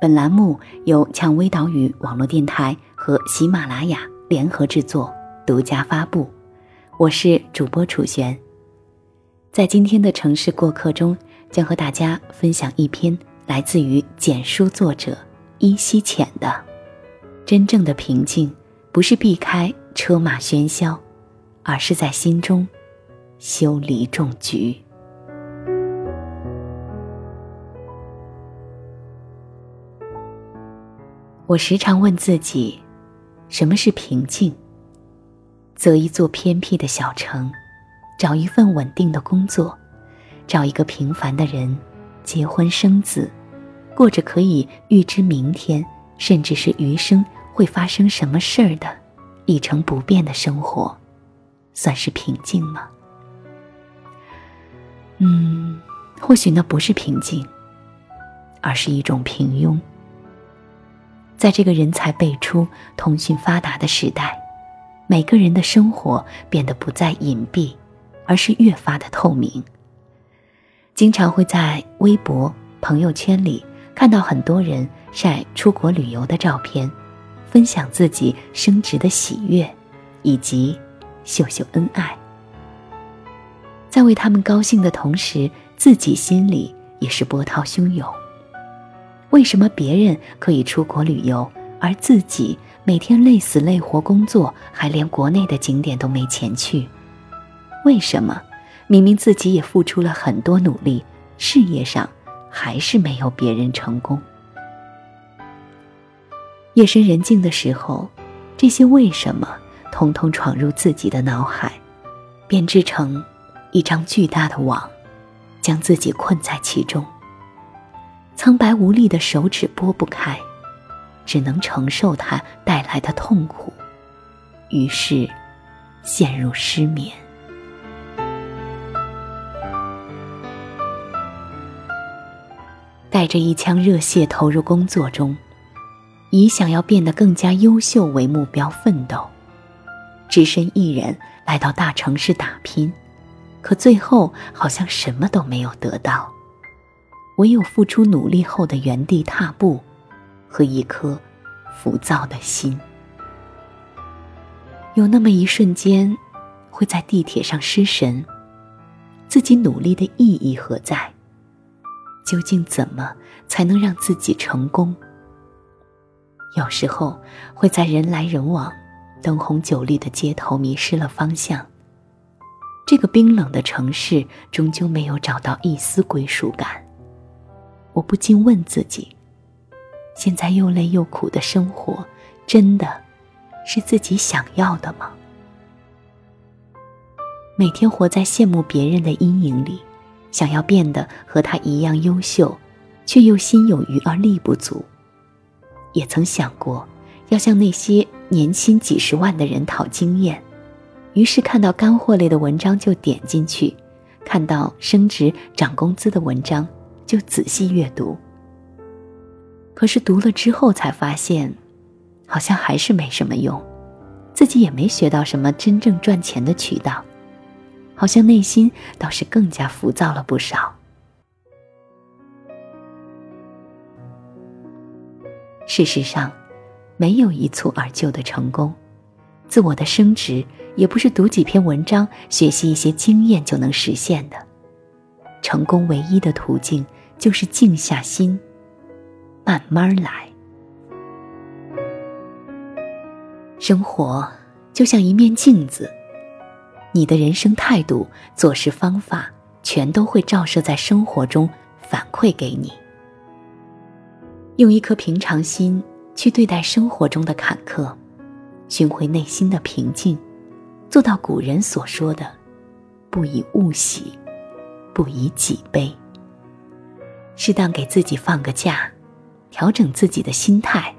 本栏目由蔷薇岛屿网络电台和喜马拉雅联合制作，独家发布。我是主播楚璇。在今天的城市过客中，将和大家分享一篇来自于简书作者依稀浅的：真正的平静，不是避开车马喧嚣，而是在心中修篱种菊。我时常问自己，什么是平静？择一座偏僻的小城，找一份稳定的工作，找一个平凡的人，结婚生子，过着可以预知明天甚至是余生会发生什么事儿的一成不变的生活，算是平静吗？嗯，或许那不是平静，而是一种平庸。在这个人才辈出、通讯发达的时代，每个人的生活变得不再隐蔽，而是越发的透明。经常会在微博、朋友圈里看到很多人晒出国旅游的照片，分享自己升职的喜悦，以及秀秀恩爱。在为他们高兴的同时，自己心里也是波涛汹涌。为什么别人可以出国旅游，而自己每天累死累活工作，还连国内的景点都没钱去？为什么明明自己也付出了很多努力，事业上还是没有别人成功？夜深人静的时候，这些为什么通通闯入自己的脑海，编织成一张巨大的网，将自己困在其中。苍白无力的手指拨不开，只能承受它带来的痛苦，于是陷入失眠。带着一腔热血投入工作中，以想要变得更加优秀为目标奋斗，只身一人来到大城市打拼，可最后好像什么都没有得到。唯有付出努力后的原地踏步，和一颗浮躁的心。有那么一瞬间，会在地铁上失神。自己努力的意义何在？究竟怎么才能让自己成功？有时候会在人来人往、灯红酒绿的街头迷失了方向。这个冰冷的城市，终究没有找到一丝归属感。我不禁问自己：现在又累又苦的生活，真的是自己想要的吗？每天活在羡慕别人的阴影里，想要变得和他一样优秀，却又心有余而力不足。也曾想过要向那些年薪几十万的人讨经验，于是看到干货类的文章就点进去，看到升职涨工资的文章。就仔细阅读。可是读了之后才发现，好像还是没什么用，自己也没学到什么真正赚钱的渠道，好像内心倒是更加浮躁了不少。事实上，没有一蹴而就的成功，自我的升值也不是读几篇文章、学习一些经验就能实现的。成功唯一的途径。就是静下心，慢慢来。生活就像一面镜子，你的人生态度、做事方法，全都会照射在生活中，反馈给你。用一颗平常心去对待生活中的坎坷，寻回内心的平静，做到古人所说的“不以物喜，不以己悲”。适当给自己放个假，调整自己的心态，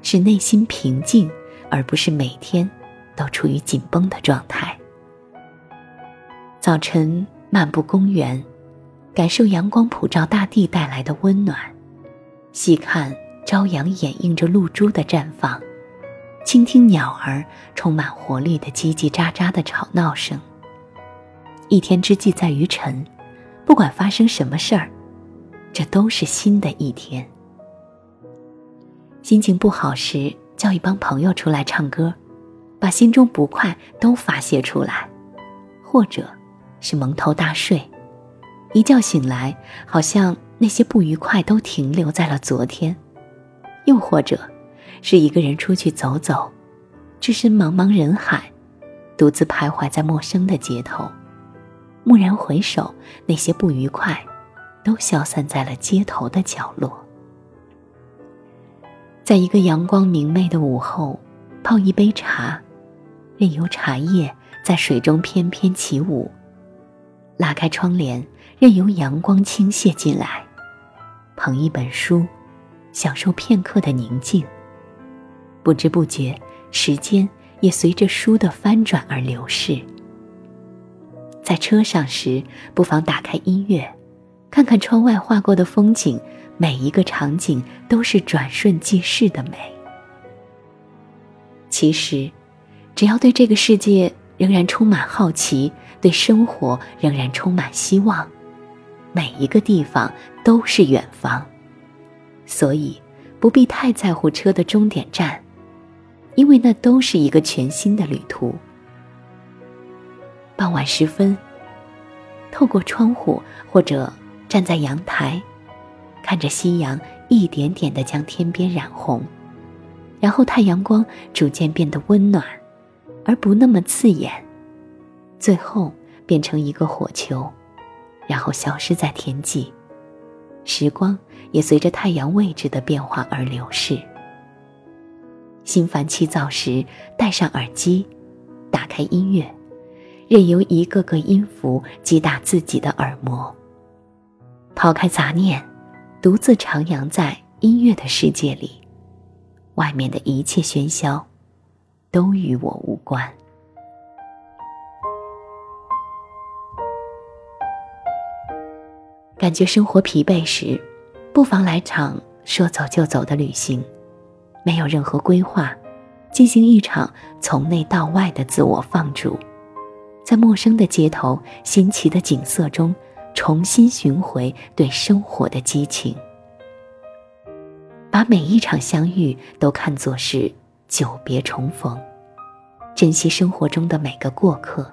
使内心平静，而不是每天都处于紧绷的状态。早晨漫步公园，感受阳光普照大地带来的温暖。细看朝阳掩映着露珠的绽放，倾听鸟儿充满活力的叽叽喳喳的吵闹声。一天之计在于晨，不管发生什么事儿，这都是新的一天。心情不好时，叫一帮朋友出来唱歌，把心中不快都发泄出来；或者，是蒙头大睡，一觉醒来，好像。那些不愉快都停留在了昨天，又或者，是一个人出去走走，置身茫茫人海，独自徘徊在陌生的街头，蓦然回首，那些不愉快，都消散在了街头的角落。在一个阳光明媚的午后，泡一杯茶，任由茶叶在水中翩翩起舞，拉开窗帘。任由阳光倾泻进来，捧一本书，享受片刻的宁静。不知不觉，时间也随着书的翻转而流逝。在车上时，不妨打开音乐，看看窗外划过的风景，每一个场景都是转瞬即逝的美。其实，只要对这个世界仍然充满好奇，对生活仍然充满希望。每一个地方都是远方，所以不必太在乎车的终点站，因为那都是一个全新的旅途。傍晚时分，透过窗户或者站在阳台，看着夕阳一点点的将天边染红，然后太阳光逐渐变得温暖，而不那么刺眼，最后变成一个火球。然后消失在天际，时光也随着太阳位置的变化而流逝。心烦气躁时，戴上耳机，打开音乐，任由一个个音符击打自己的耳膜。抛开杂念，独自徜徉在音乐的世界里，外面的一切喧嚣，都与我无关。感觉生活疲惫时，不妨来场说走就走的旅行，没有任何规划，进行一场从内到外的自我放逐，在陌生的街头、新奇的景色中，重新寻回对生活的激情，把每一场相遇都看作是久别重逢，珍惜生活中的每个过客，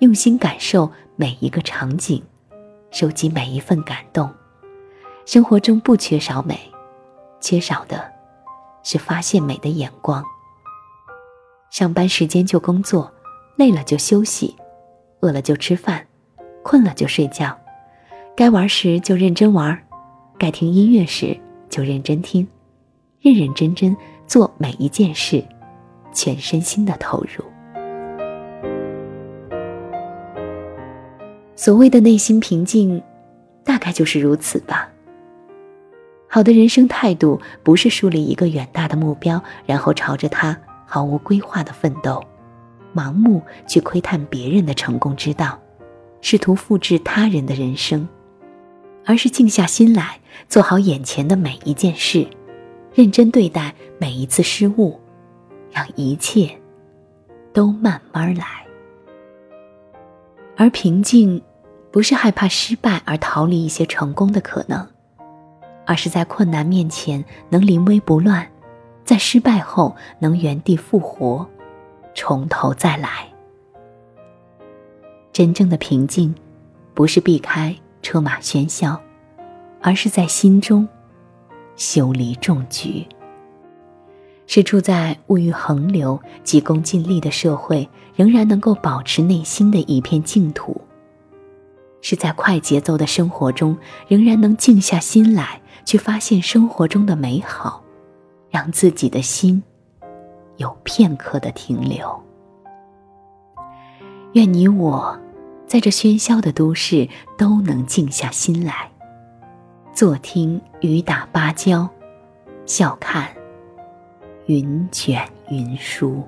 用心感受每一个场景。收集每一份感动，生活中不缺少美，缺少的是发现美的眼光。上班时间就工作，累了就休息，饿了就吃饭，困了就睡觉，该玩时就认真玩，该听音乐时就认真听，认认真真做每一件事，全身心的投入。所谓的内心平静，大概就是如此吧。好的人生态度，不是树立一个远大的目标，然后朝着它毫无规划的奋斗，盲目去窥探别人的成功之道，试图复制他人的人生，而是静下心来，做好眼前的每一件事，认真对待每一次失误，让一切都慢慢来，而平静。不是害怕失败而逃离一些成功的可能，而是在困难面前能临危不乱，在失败后能原地复活，从头再来。真正的平静，不是避开车马喧嚣，而是在心中修篱种菊。是处在物欲横流、急功近利的社会，仍然能够保持内心的一片净土；是在快节奏的生活中，仍然能静下心来，去发现生活中的美好，让自己的心有片刻的停留。愿你我，在这喧嚣的都市，都能静下心来，坐听雨打芭蕉，笑看。云卷云舒。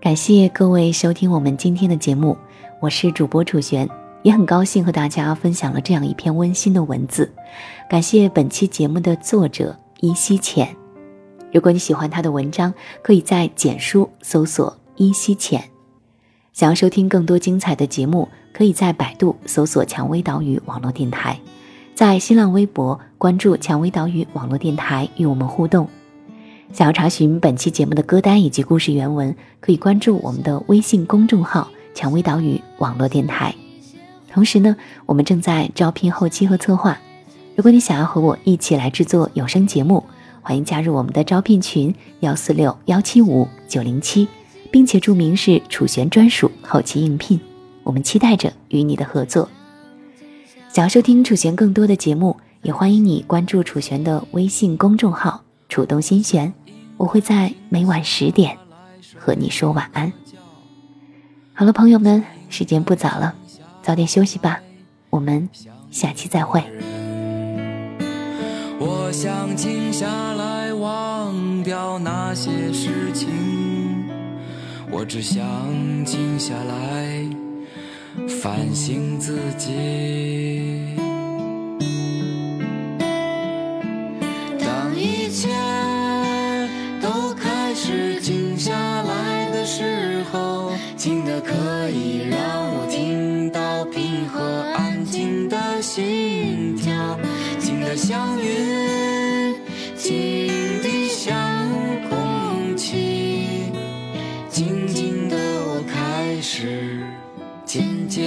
感谢各位收听我们今天的节目，我是主播楚璇，也很高兴和大家分享了这样一篇温馨的文字。感谢本期节目的作者依稀浅。如果你喜欢他的文章，可以在简书搜索依稀浅。想要收听更多精彩的节目，可以在百度搜索蔷薇岛屿网络电台。在新浪微博关注“蔷薇岛屿网络电台”，与我们互动。想要查询本期节目的歌单以及故事原文，可以关注我们的微信公众号“蔷薇岛屿网络电台”。同时呢，我们正在招聘后期和策划。如果你想要和我一起来制作有声节目，欢迎加入我们的招聘群：幺四六幺七五九零七，并且注明是楚璇专属后期应聘。我们期待着与你的合作。想要收听楚璇更多的节目，也欢迎你关注楚璇的微信公众号“楚动心弦”，我会在每晚十点和你说晚安。好了，朋友们，时间不早了，早点休息吧，我们下期再会。我想静下来，忘掉那些事情，我只想静下来。反省自己。当一切都开始静下来的时候，静的可以让我听到平和安静的心跳，静的像云，静的像空气，静静的我开始。渐渐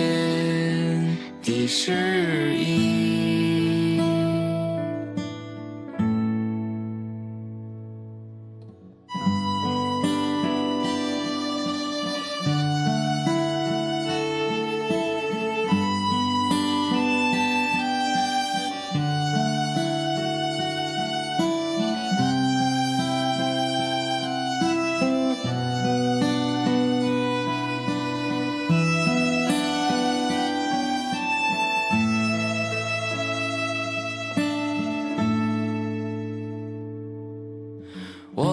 的适应。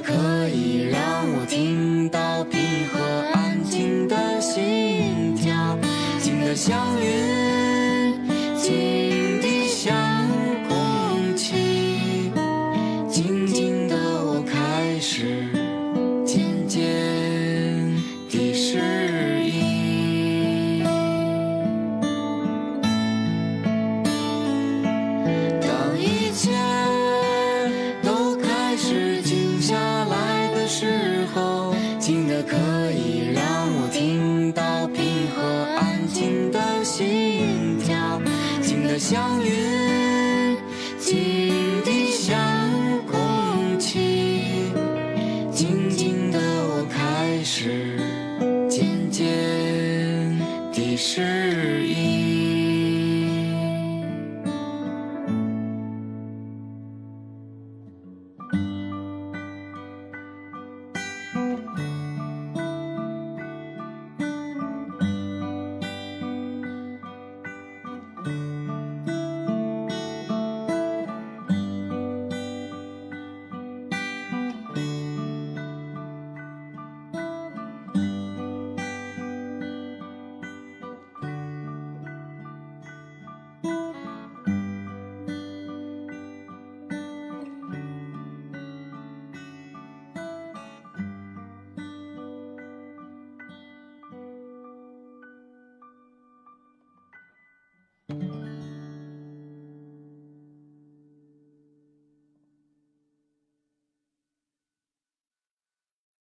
可以让我听到平和安静的心跳，静得像云。是因